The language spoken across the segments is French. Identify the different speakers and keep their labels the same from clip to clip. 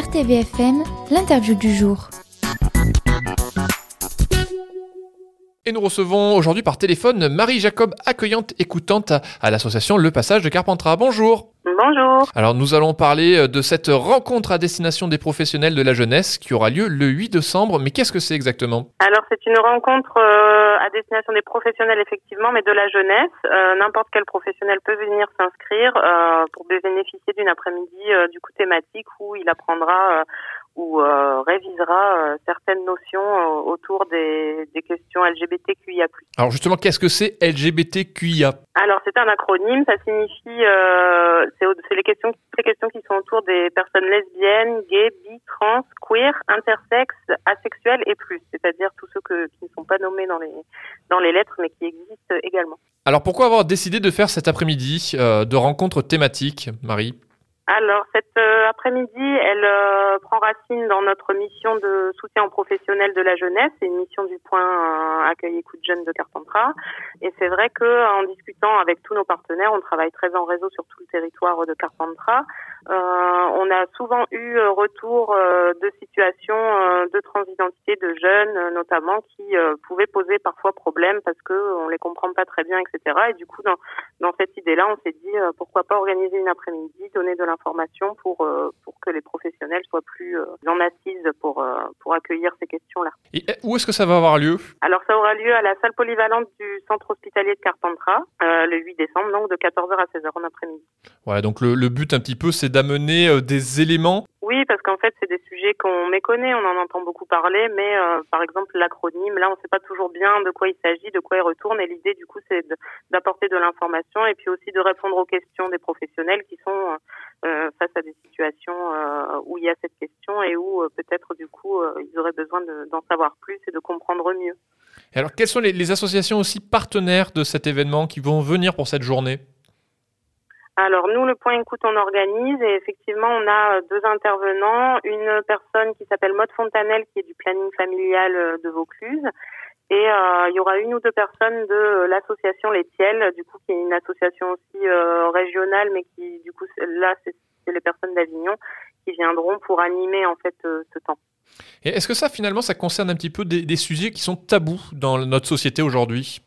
Speaker 1: RTVFM, l'interview du jour.
Speaker 2: Et nous recevons aujourd'hui par téléphone Marie-Jacob, accueillante écoutante à l'association Le Passage de Carpentras. Bonjour.
Speaker 3: Bonjour.
Speaker 2: Alors nous allons parler euh, de cette rencontre à destination des professionnels de la jeunesse qui aura lieu le 8 décembre. Mais qu'est-ce que c'est exactement?
Speaker 3: Alors c'est une rencontre euh, à destination des professionnels effectivement, mais de la jeunesse. Euh, N'importe quel professionnel peut venir s'inscrire euh, pour bénéficier d'une après-midi du coup thématique où il apprendra ou révisera certaines notions autour des, des questions LGBTQIA+.
Speaker 2: Alors justement, qu'est-ce que c'est LGBTQIA
Speaker 3: Alors c'est un acronyme, ça signifie c'est les questions, les questions qui sont autour des personnes lesbiennes, gays, bi, trans, queer, intersexes, asexuels et plus, c'est-à-dire tous ceux que, qui ne sont pas nommés dans les, dans les lettres mais qui existent également.
Speaker 2: Alors pourquoi avoir décidé de faire cet après-midi euh, de rencontres thématiques, Marie?
Speaker 3: Alors, cette euh, après-midi, elle euh, prend racine dans notre mission de soutien aux professionnels de la jeunesse. Une mission du point euh, accueil écoute jeunes de Carpentras. Et c'est vrai que en discutant avec tous nos partenaires, on travaille très en réseau sur tout le territoire de Carpentras. On a souvent eu retour de situations de transidentité de jeunes, notamment, qui pouvaient poser parfois problème parce que on les comprend pas très bien, etc. Et du coup, dans, dans cette idée-là, on s'est dit pourquoi pas organiser une après-midi, donner de informations pour euh, pour que les professionnels soient plus euh, en assise pour euh, pour accueillir ces questions-là.
Speaker 2: Et où est-ce que ça va avoir lieu?
Speaker 3: Alors ça aura lieu à la salle polyvalente du centre hospitalier de Carpentras le 8 décembre, donc de 14h à 16h en après-midi.
Speaker 2: Voilà, donc le, le but un petit peu, c'est d'amener des éléments
Speaker 3: oui, parce qu'en fait, c'est des sujets qu'on méconnaît, on en entend beaucoup parler, mais euh, par exemple, l'acronyme, là, on ne sait pas toujours bien de quoi il s'agit, de quoi il retourne, et l'idée, du coup, c'est d'apporter de, l'information et puis aussi de répondre aux questions des professionnels qui sont euh, face à des situations euh, où il y a cette question et où peut-être, du coup, ils auraient besoin d'en savoir plus et de comprendre mieux.
Speaker 2: Et alors, quelles sont les, les associations aussi partenaires de cet événement qui vont venir pour cette journée?
Speaker 3: Alors nous, le point écoute, on organise et effectivement, on a euh, deux intervenants, une personne qui s'appelle Maud Fontanelle qui est du planning familial euh, de Vaucluse. Et euh, il y aura une ou deux personnes de l'association Les Tiels, du coup qui est une association aussi régionale, mais qui du coup là c'est les personnes d'Avignon qui viendront pour animer en fait ce temps.
Speaker 2: Et est-ce que ça finalement ça concerne un petit peu des sujets qui sont tabous dans notre société aujourd'hui?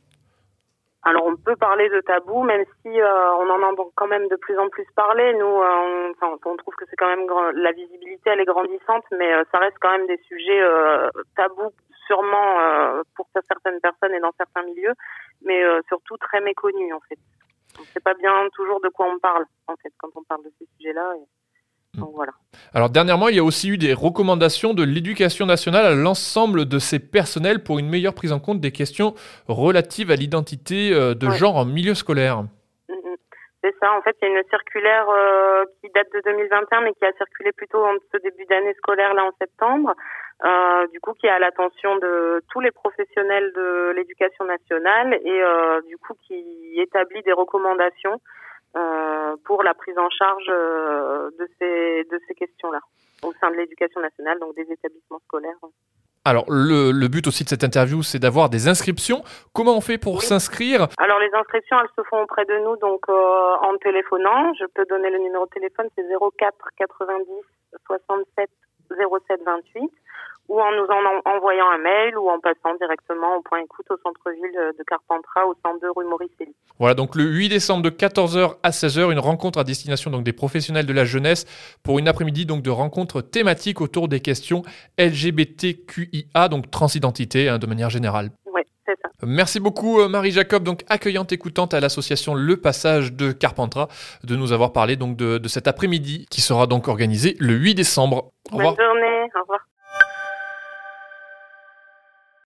Speaker 3: Alors on peut parler de tabou, même si euh, on en entend quand même de plus en plus parler. Nous, euh, on, on, trouve que c'est quand même la visibilité, elle est grandissante, mais euh, ça reste quand même des sujets tabous, sûrement pour certaines personnes et dans certains milieux, mais surtout très méconnus en fait. On ne sait pas bien toujours de quoi on parle en fait quand on parle de ces sujets-là. Et...
Speaker 2: Mm. voilà. Alors dernièrement, il y a aussi eu des recommandations de l'éducation nationale à l'ensemble de ses personnels pour une meilleure prise en compte des questions relatives à l'identité euh, de genre en milieu scolaire. Mm,
Speaker 3: mm. C'est ça, en fait, il y a une circulaire euh, qui date de 2021, mais qui a circulé plutôt en ce début d'année scolaire, là, en septembre, euh, du coup, qui est à l'attention de tous les professionnels de l'éducation nationale et du coup, qui établit des recommandations pour la prise en charge euh, de ces de ces questions-là au sein de l'éducation nationale, donc des établissements scolaires.
Speaker 2: Alors, le, le, but aussi de cette interview, c'est d'avoir des inscriptions. Comment on fait pour s'inscrire?
Speaker 3: Alors, les inscriptions, elles se font auprès de nous, donc euh, en téléphonant. Je peux donner le numéro de téléphone, c'est 04 90 67 07 28 ou en nous en envoyant un mail ou en passant directement au point écoute au centre-ville de Carpentras au 102 rue Maurice
Speaker 2: Voilà, donc le 8 décembre de 14h à 16h, une rencontre à destination donc des professionnels de la jeunesse pour une après-midi donc de rencontres thématiques autour des questions LGBTQIA, donc transidentité hein, de manière générale.
Speaker 3: Oui, c'est ça.
Speaker 2: Merci beaucoup euh, Marie Jacob, donc accueillante écoutante à l'association Le Passage de Carpentras, de nous avoir parlé donc de, de cet après-midi qui sera donc organisé le 8 décembre.
Speaker 3: Au revoir. Bonne journée, au revoir.